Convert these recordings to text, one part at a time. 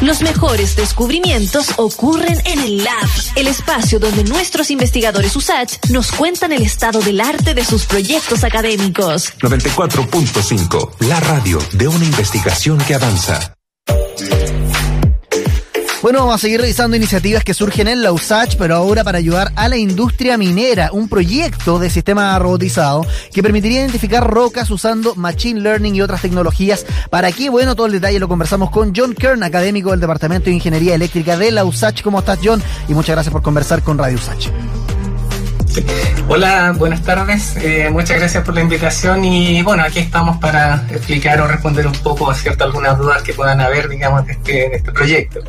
Los mejores descubrimientos ocurren en el Lab, el espacio donde nuestros investigadores USACH nos cuentan el estado del arte de sus proyectos académicos. 94.5, la radio de una investigación que avanza. Bueno, vamos a seguir revisando iniciativas que surgen en la USACH, pero ahora para ayudar a la industria minera, un proyecto de sistema robotizado que permitiría identificar rocas usando Machine Learning y otras tecnologías. ¿Para qué? Bueno, todo el detalle lo conversamos con John Kern, académico del Departamento de Ingeniería Eléctrica de la USACH. ¿Cómo estás, John? Y muchas gracias por conversar con Radio USACH. Hola, buenas tardes. Eh, muchas gracias por la invitación y bueno, aquí estamos para explicar o responder un poco cierto algunas dudas que puedan haber, digamos, de este, de este proyecto.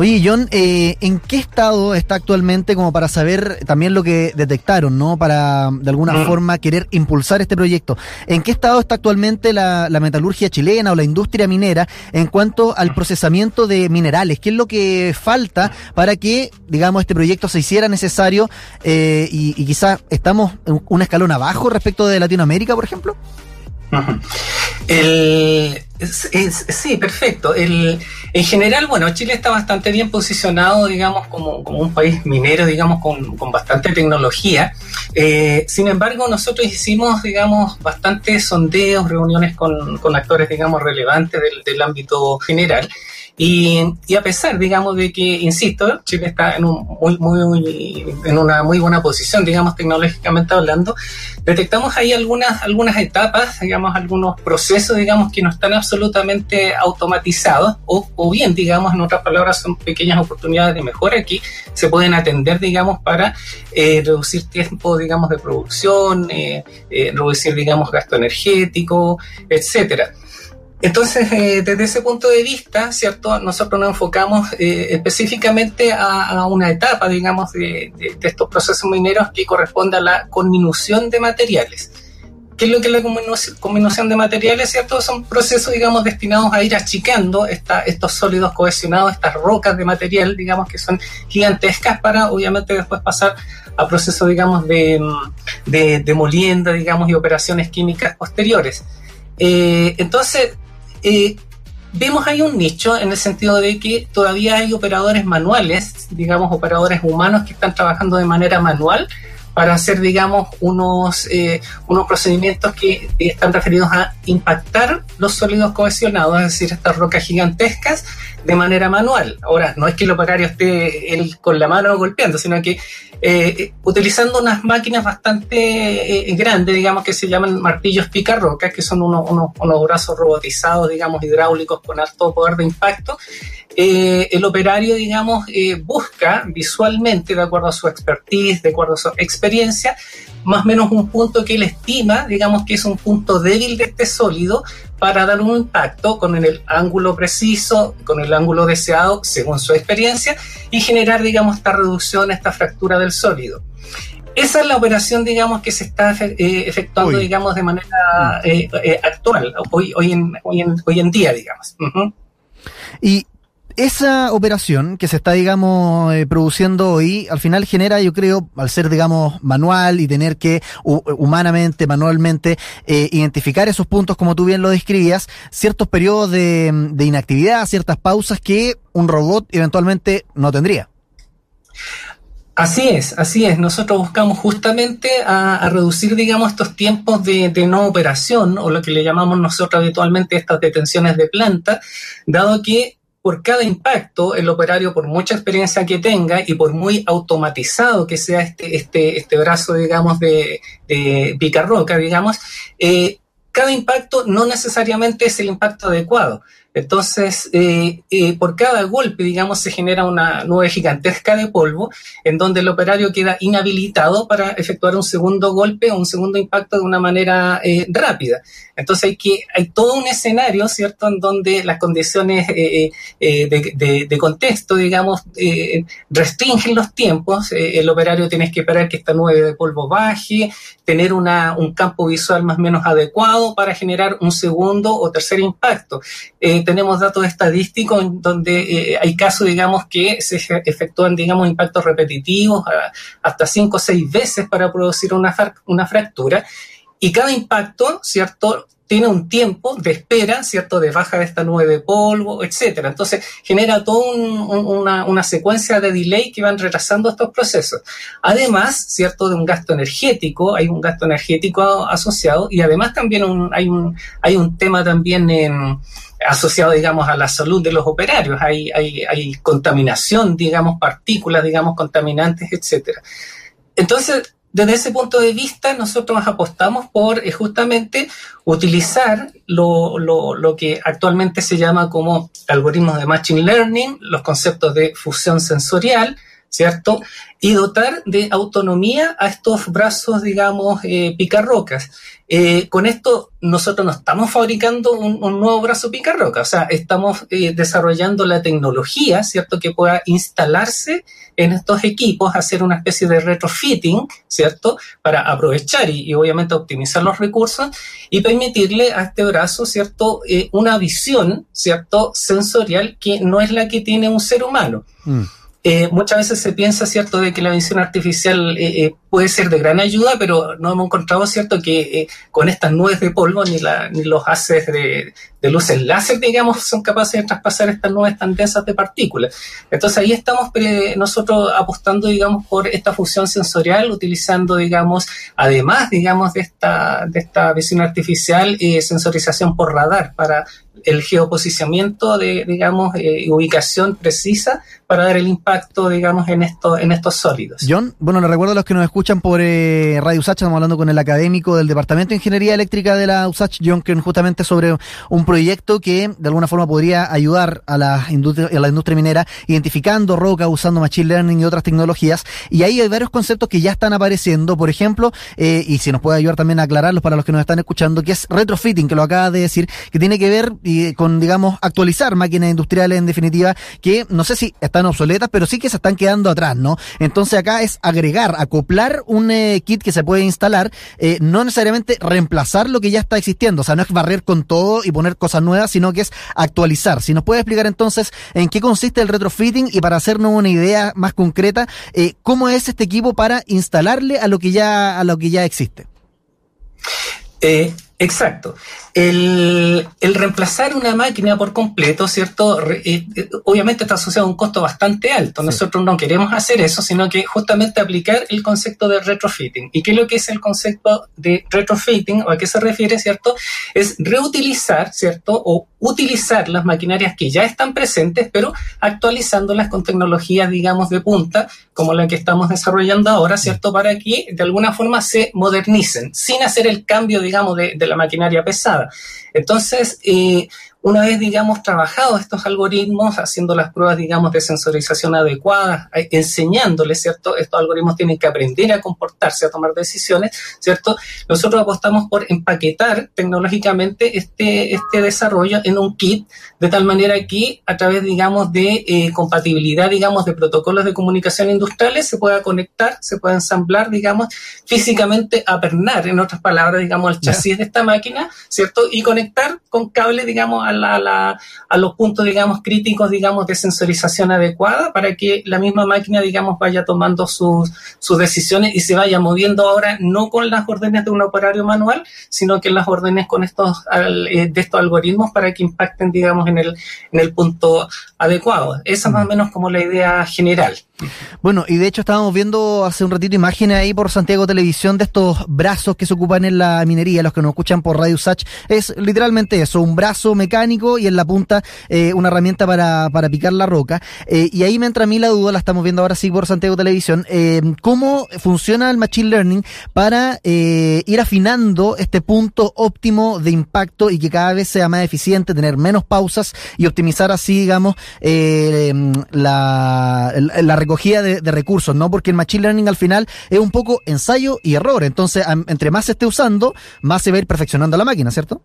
Oye, John, eh, ¿en qué estado está actualmente como para saber también lo que detectaron, ¿no? Para de alguna Mm. forma querer impulsar este proyecto. ¿En qué estado está actualmente la, la metalurgia chilena o la industria minera en cuanto al procesamiento de minerales? ¿Qué es lo que falta para que, digamos, este proyecto se hiciera necesario eh, y, y quizá estamos en un escalón abajo respecto de Latinoamérica, por ejemplo? El, sí, perfecto. El, en general, bueno, Chile está bastante bien posicionado, digamos, como, como un país minero, digamos, con, bastante tecnología. Eh, sin embargo, nosotros hicimos, digamos, bastantes sondeos, reuniones con, con actores, digamos, relevantes del ámbito general. Y, y a pesar, digamos, de que, insisto, Chile está en, un muy, muy, en una muy buena posición, digamos, tecnológicamente hablando, detectamos ahí algunas, algunas etapas, digamos, algunos procesos, digamos, que no están absolutamente automatizados, o, o bien, digamos, en otras palabras, son pequeñas oportunidades de mejora que se pueden atender, digamos, para eh, reducir tiempo, digamos, de producción, eh, eh, reducir, digamos, gasto energético, etcétera. Entonces, eh, desde ese punto de vista, ¿cierto? Nosotros nos enfocamos eh, específicamente a, a una etapa, digamos, de, de- de estos procesos mineros que corresponde a la conminución de materiales. ¿Qué es lo que es la combinación de materiales, cierto? Son procesos, digamos, destinados a ir achicando esta- estos sólidos cohesionados, estas rocas de material, digamos, que son gigantescas para, obviamente, después pasar a procesos, digamos, de, de, de molienda, digamos, y operaciones químicas posteriores. Eh, entonces, eh, vemos ahí un nicho en el sentido de que todavía hay operadores manuales, digamos, operadores humanos que están trabajando de manera manual para hacer, digamos, unos, eh, unos procedimientos que están referidos a impactar los sólidos cohesionados, es decir, estas rocas gigantescas, de manera manual. Ahora, no es que el operario esté él con la mano golpeando, sino que eh, utilizando unas máquinas bastante eh, grandes, digamos, que se llaman martillos picarrocas, que son unos, unos, unos brazos robotizados, digamos, hidráulicos con alto poder de impacto, eh, el operario, digamos, eh, busca visualmente, de acuerdo a su expertise, de acuerdo a su experiencia, más o menos un punto que él estima, digamos que es un punto débil de este sólido, para dar un impacto con el ángulo preciso, con el ángulo deseado, según su experiencia, y generar, digamos, esta reducción, esta fractura del sólido. Esa es la operación, digamos, que se está eh, efectuando, digamos, de manera eh, eh, actual, hoy, hoy, en, hoy, en, hoy en día, digamos. Y esa operación que se está, digamos, eh, produciendo hoy, al final genera, yo creo, al ser, digamos, manual y tener que hu- humanamente, manualmente, eh, identificar esos puntos, como tú bien lo describías, ciertos periodos de, inactividad, ciertas pausas que un robot eventualmente no tendría. Así es, así es. Nosotros buscamos justamente a, reducir, digamos, estos tiempos de no operación, o lo que le llamamos nosotros habitualmente estas detenciones de planta, dado que por cada impacto, el operario, por mucha experiencia que tenga y por muy automatizado que sea este, este, este brazo, digamos, de, de picarroca, digamos, eh, cada impacto no necesariamente es el impacto adecuado. Entonces, eh, eh, por cada golpe, digamos, se genera una nube gigantesca de polvo en donde el operario queda inhabilitado para efectuar un segundo golpe o un segundo impacto de una manera eh, rápida. Entonces hay que hay todo un escenario, ¿cierto?, en donde las condiciones eh, eh, de, de, de, contexto, digamos, restringen los tiempos. El operario tiene que esperar que esta nube de polvo baje, tener una, un campo visual más o menos adecuado para generar un segundo o tercer impacto. Tenemos datos estadísticos donde eh, hay casos, digamos, que se efectúan, digamos, impactos repetitivos a, hasta cinco o seis veces para producir una, una fractura. Y cada impacto, ¿cierto? tiene un tiempo de espera, ¿cierto? De baja de esta nube de polvo, etcétera. Entonces, genera toda una, una, secuencia de delay que van retrasando estos procesos. Además, ¿cierto? De un gasto energético, hay un gasto energético asociado y además también hay, un, hay un tema también en asociado, digamos, a la salud de los operarios. Hay, contaminación, digamos, partículas, digamos, contaminantes, etcétera. Entonces, desde ese punto de vista, nosotros apostamos por eh, justamente utilizar lo, lo, que actualmente se llama como algoritmos de Machine Learning, los conceptos de fusión sensorial, ¿cierto? Y dotar de autonomía a estos brazos, digamos, eh, picarrocas. Eh, con esto nosotros no estamos fabricando un, nuevo brazo picarroca, o sea, estamos eh, desarrollando la tecnología, ¿cierto?, que pueda instalarse en estos equipos, hacer una especie de retrofitting, ¿cierto?, para aprovechar y, obviamente optimizar los recursos y permitirle a este brazo, ¿cierto?, eh, una visión, ¿cierto?, sensorial que no es la que tiene un ser humano. Mm. Eh, muchas veces se piensa, ¿cierto?, de que la visión artificial eh, eh, puede ser de gran ayuda, pero no hemos encontrado, ¿cierto?, que con estas nubes de polvo ni, la, ni los haces de, de luces láser, digamos, son capaces de traspasar estas nubes tan densas de partículas. Entonces ahí estamos nosotros apostando, digamos, por esta fusión sensorial, utilizando, digamos, además, digamos, de esta, de esta visión artificial, sensorización por radar para el geoposicionamiento de, digamos, ubicación precisa para dar el impacto, digamos, en, esto, en estos sólidos. John, bueno, le recuerdo a los que nos escuchan por eh, Radio USACH, estamos hablando con el académico del Departamento de Ingeniería Eléctrica de la USACH, John Kern, justamente sobre un proyecto que de alguna forma podría ayudar a la industria, a la industria minera, identificando roca, usando Machine Learning y otras tecnologías. Y ahí hay varios conceptos que ya están apareciendo, por ejemplo, eh, y si nos puede ayudar también a aclararlos para los que nos están escuchando, que es retrofitting, que lo acaba de decir, que tiene que ver con, digamos, actualizar máquinas industriales en definitiva, que no sé si están obsoletas, pero sí que se están quedando atrás, ¿no? Entonces acá es agregar, acoplar un eh, kit que se puede instalar, eh, no necesariamente reemplazar lo que ya está existiendo, o sea, no es barrer con todo y poner cosas nuevas, sino que es actualizar. Si nos puede explicar entonces en qué consiste el retrofitting y para hacernos una idea más concreta, eh, cómo es este equipo para instalarle a lo que ya, a lo que ya existe. Exacto el, el, reemplazar una máquina por completo, ¿cierto? Eh, eh, obviamente está asociado a un costo bastante alto. Nosotros no queremos hacer eso, sino que justamente aplicar el concepto de retrofitting. ¿Y qué es lo que es el concepto de retrofitting o a qué se refiere, ¿cierto? Es reutilizar, ¿cierto? O utilizar las maquinarias que ya están presentes, pero actualizándolas con tecnologías, digamos, de punta, como la que estamos desarrollando ahora, ¿cierto? Para que de alguna forma se modernicen, sin hacer el cambio, digamos, de, de la maquinaria pesada. Entonces, eh, una vez, digamos, trabajado estos algoritmos, haciendo las pruebas, digamos, de sensorización adecuadas, enseñándoles, ¿cierto? Estos algoritmos tienen que aprender a comportarse, a tomar decisiones, ¿cierto? Nosotros apostamos por empaquetar tecnológicamente este, este desarrollo en un kit, de tal manera que a través, digamos, de eh, compatibilidad, digamos, de protocolos de comunicación industriales se pueda conectar, se pueda ensamblar, digamos, físicamente apernar, en otras palabras, digamos, el chasis de esta máquina, ¿cierto? Y conectar con cable, digamos, a, a, los puntos, digamos, críticos, digamos, de sensorización adecuada para que la misma máquina, digamos, vaya tomando sus, sus decisiones y se vaya moviendo ahora no con las órdenes de un operario manual, sino que las órdenes con estos, eh, de estos algoritmos para que impacten, digamos, en el, en el punto adecuado. Esa es más o menos como la idea general. Bueno, y de hecho estábamos viendo hace un ratito imágenes ahí por Santiago Televisión de estos brazos que se ocupan en la minería, los que nos escuchan por Radio Sach, es literalmente eso, un brazo mecánico y en la punta eh, una herramienta para, para picar la roca. Eh, y ahí me entra a mí la duda, la estamos viendo ahora sí por Santiago Televisión, eh, cómo funciona el Machine Learning para ir afinando este punto óptimo de impacto y que cada vez sea más eficiente, tener menos pausas y optimizar así, digamos, la, la, la recogida de, recursos, ¿no? Porque el Machine Learning al final es un poco ensayo y error. Entonces, entre más se esté usando, más se va a ir perfeccionando la máquina, ¿cierto?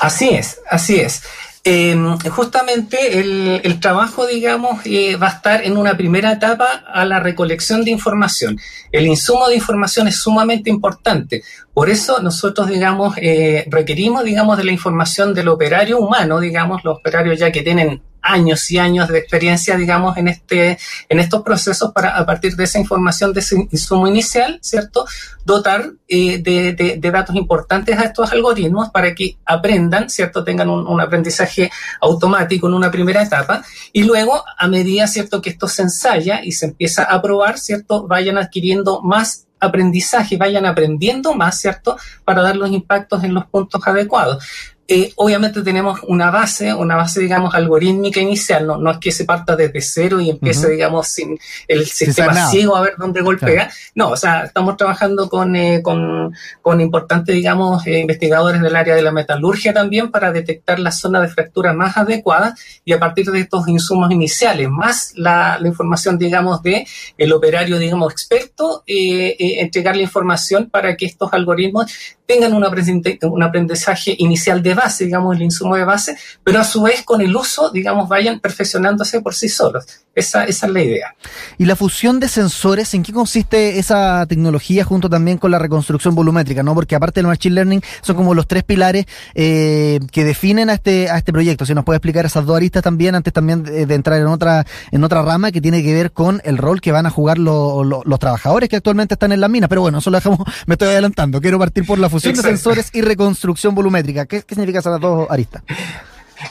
Así es, así es. Em, justamente el, trabajo, digamos, eh, va a estar en una primera etapa a la recolección de información. El insumo de información es sumamente importante. Por eso nosotros, digamos, eh, requerimos, digamos, de la información del operario humano, digamos, los operarios ya que tienen años y años de experiencia, digamos, en este, en estos procesos para, a partir de esa información de ese insumo inicial, ¿cierto? Dotar eh, de, de, datos importantes a estos algoritmos para que aprendan, ¿cierto? Tengan un, un, aprendizaje automático en una primera etapa y luego, a medida, ¿cierto? Que esto se ensaya y se empieza a probar, ¿cierto? Vayan adquiriendo más aprendizaje, vayan aprendiendo más, ¿cierto? Para dar los impactos en los puntos adecuados. Eh, obviamente tenemos una base, una base, digamos, algorítmica inicial, no, no es que se parta desde cero y empiece, digamos, sin el sistema ciego a ver dónde golpea. No, o sea, estamos trabajando con, eh, con, con importantes, digamos, eh, investigadores del área de la metalurgia también para detectar la zona de fractura más adecuada y a partir de estos insumos iniciales, más la, la información, digamos, de el operario, digamos, experto, entregar la información para que estos algoritmos tengan un aprendizaje inicial de base, digamos, el insumo de base, pero a su vez con el uso, digamos, vayan perfeccionándose por sí solos. Esa, esa es la idea. ¿Y la fusión de sensores, en qué consiste esa tecnología junto también con la reconstrucción volumétrica? ¿no? Porque aparte del Machine Learning, son como los tres pilares eh, que definen a este, a este proyecto. Si nos puede explicar esas dos aristas también, antes también de, entrar en otra, en otra rama que tiene que ver con el rol que van a jugar los trabajadores que actualmente están en la mina. Pero bueno, eso lo dejamos, me estoy adelantando. Quiero partir por la fusión de sensores y reconstrucción volumétrica. ¿Qué, qué significa esas dos aristas?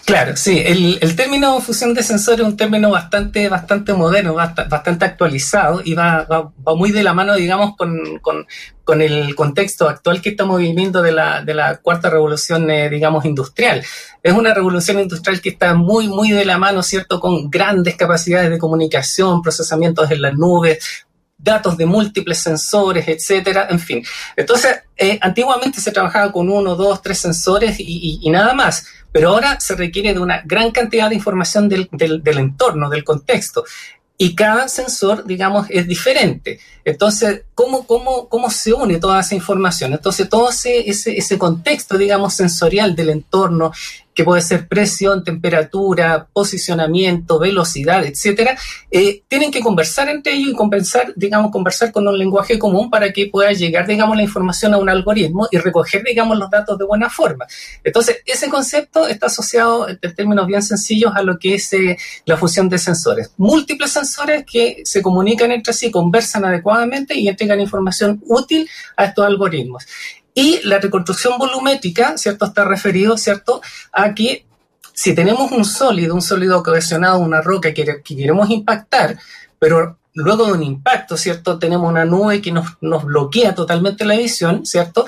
Claro, sí, el, el, término fusión de sensores es un término bastante, bastante moderno, bastante actualizado y va, va, va muy de la mano, digamos, con, con, con, el contexto actual que estamos viviendo de la, de la cuarta revolución, eh, digamos, industrial. Es una revolución industrial que está muy, muy de la mano, ¿cierto?, con grandes capacidades de comunicación, procesamientos en las nubes, datos de múltiples sensores, etcétera, en fin. Entonces, eh, antiguamente se trabajaba con uno, dos, tres sensores y, nada más, pero ahora se requiere de una gran cantidad de información del entorno, del contexto y cada sensor, digamos, es diferente. Entonces, ¿cómo, cómo, cómo se une toda esa información? Entonces, todo ese, ese, ese contexto, digamos, sensorial del entorno, que puede ser presión, temperatura, posicionamiento, velocidad, etcétera, eh, tienen que conversar entre ellos y compensar, digamos, conversar con un lenguaje común para que pueda llegar, digamos, la información a un algoritmo y recoger, digamos, los datos de buena forma. Entonces, ese concepto está asociado, en términos bien sencillos, a lo que es eh, la fusión de sensores. Múltiples sensores que se comunican entre sí, conversan adecuadamente y entregan información útil a estos algoritmos. Y la reconstrucción volumétrica, ¿cierto? Está referido, ¿cierto? A que si tenemos un sólido, un sólido cohesionado, una roca que, que queremos impactar, pero luego de un impacto, ¿cierto? Tenemos una nube que nos, bloquea totalmente la visión, ¿cierto?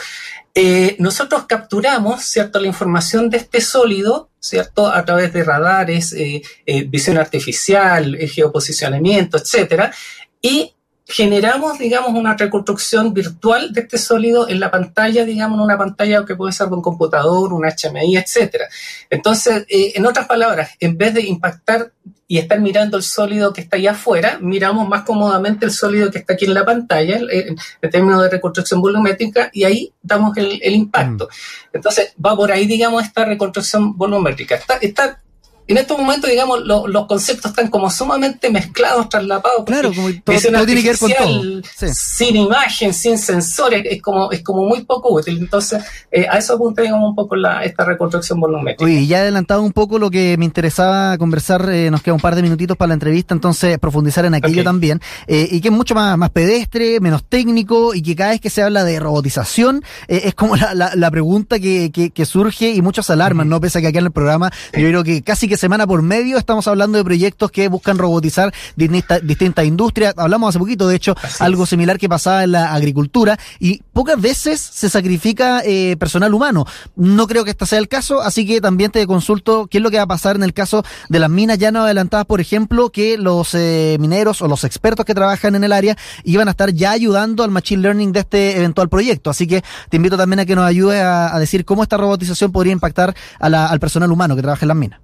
Eh, nosotros capturamos, ¿cierto? La información de este sólido, ¿cierto? A través de radares, eh, eh, visión artificial, geoposicionamiento, etcétera, y generamos, digamos, una reconstrucción virtual de este sólido en la pantalla, digamos, en una pantalla que puede ser de un computador, un HMI, etcétera. Entonces, eh, en otras palabras, en vez de impactar y estar mirando el sólido que está allá afuera, miramos más cómodamente el sólido que está aquí en la pantalla, en, en términos de reconstrucción volumétrica, y ahí damos el, el impacto. Mm. Entonces, va por ahí, digamos, esta reconstrucción volumétrica. Está, está en estos momentos, digamos, lo, los conceptos están como sumamente mezclados, traslapados. Claro, como todo, todo tiene que ver con todo. Sí. Sin imagen, sin sensores, es como, es como muy poco útil. Entonces, eh, a eso apunta, digamos, un poco la, esta reconstrucción volumétrica. Oye, ya he adelantado un poco lo que me interesaba conversar, eh, nos queda un par de minutitos para la entrevista, entonces profundizar en aquello okay. también, eh, y que es mucho más, más pedestre, menos técnico, y que cada vez que se habla de robotización, eh, es como la, la, la pregunta que, que, que, surge y muchos alarman, uh -huh. ¿no? Pese a que aquí en el programa, yo creo que casi que semana por medio estamos hablando de proyectos que buscan robotizar distintas, industrias. Hablamos hace poquito, de hecho, Así algo es. similar que pasaba en la agricultura y pocas veces se sacrifica eh, personal humano. No creo que este sea el caso, así que también te consulto qué es lo que va a pasar en el caso de las minas ya no adelantadas, por ejemplo, que los eh, mineros o los expertos que trabajan en el área iban a estar ya ayudando al machine learning de este eventual proyecto. Así que te invito también a que nos ayude a, a decir cómo esta robotización podría impactar a la, al personal humano que trabaja en las minas.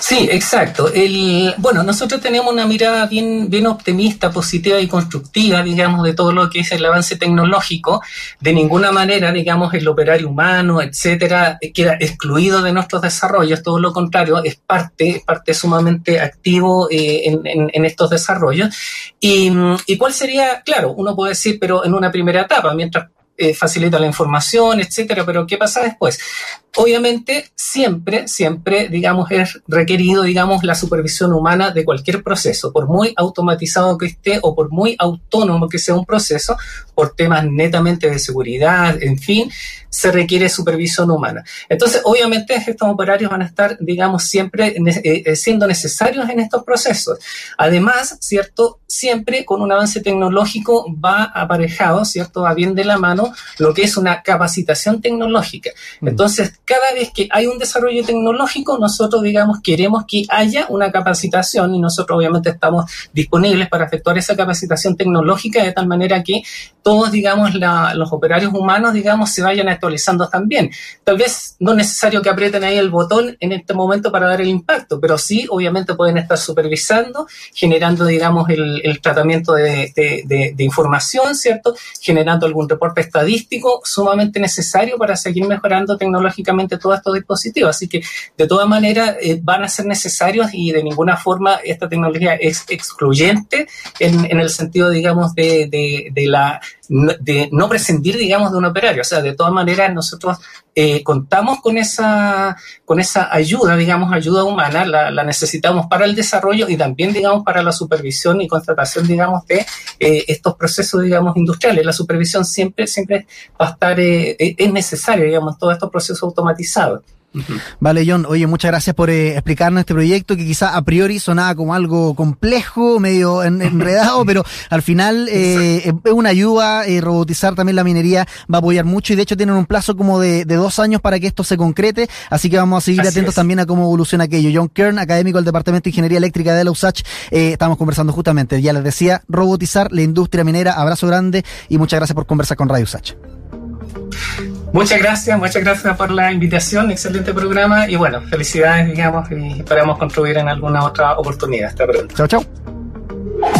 Sí, exacto. El, bueno, nosotros tenemos una mirada bien, bien optimista, positiva y constructiva, digamos, de todo lo que es el avance tecnológico. De ninguna manera, digamos, el operario humano, etcétera, queda excluido de nuestros desarrollos. Todo lo contrario, es parte, parte sumamente activo eh, en, en, en, estos desarrollos. Y, y cuál sería, claro, uno puede decir, pero en una primera etapa, mientras eh, facilita la información, etcétera, pero ¿qué pasa después? Obviamente, siempre, siempre, digamos, es requerido, digamos, la supervisión humana de cualquier proceso, por muy automatizado que esté o por muy autónomo que sea un proceso, por temas netamente de seguridad, en fin, se requiere supervisión humana. Entonces, obviamente, estos operarios van a estar, digamos, siempre eh, eh, siendo necesarios en estos procesos. Además, ¿cierto? Siempre con un avance tecnológico va aparejado, ¿cierto? Va bien de la mano lo que es una capacitación tecnológica. Mm. Entonces, cada vez que hay un desarrollo tecnológico, nosotros, digamos, queremos que haya una capacitación y nosotros obviamente estamos disponibles para efectuar esa capacitación tecnológica de tal manera que todos, digamos, los operarios humanos, digamos, se vayan actualizando también. Tal vez no es necesario que aprieten ahí el botón en este momento para dar el impacto, pero sí, obviamente, pueden estar supervisando, generando, digamos, el, tratamiento de, de información, ¿cierto? Generando algún reporte estadístico sumamente necesario para seguir mejorando tecnológicamente todos estos dispositivos. Así que de todas maneras eh, van a ser necesarios y de ninguna forma esta tecnología es excluyente en, el sentido, digamos, de, la de no prescindir, digamos, de un operario. O sea, de todas maneras nosotros eh, contamos con esa, con esa ayuda, digamos, ayuda humana, la, necesitamos para el desarrollo y también, digamos, para la supervisión y contratación, digamos, de eh, estos procesos, digamos, industriales. La supervisión siempre, siempre va a estar, es necesaria, digamos, todos estos procesos automatizados. Vale, John, oye, muchas gracias por eh, explicarnos este proyecto que quizá a priori sonaba como algo complejo, medio enredado, pero al final eh, es una ayuda, eh, robotizar también la minería va a apoyar mucho y de hecho tienen un plazo como de, dos años para que esto se concrete, así que vamos a seguir atentos también a cómo evoluciona aquello. John Kern, académico del Departamento de Ingeniería Eléctrica de la USACH, estamos conversando justamente, ya les decía, robotizar la industria minera, abrazo grande y muchas gracias por conversar con Radio USACH. Muchas gracias, muchas gracias por la invitación, excelente programa y bueno, felicidades, digamos, y esperamos contribuir en alguna otra oportunidad. Hasta pronto. Chao, chao.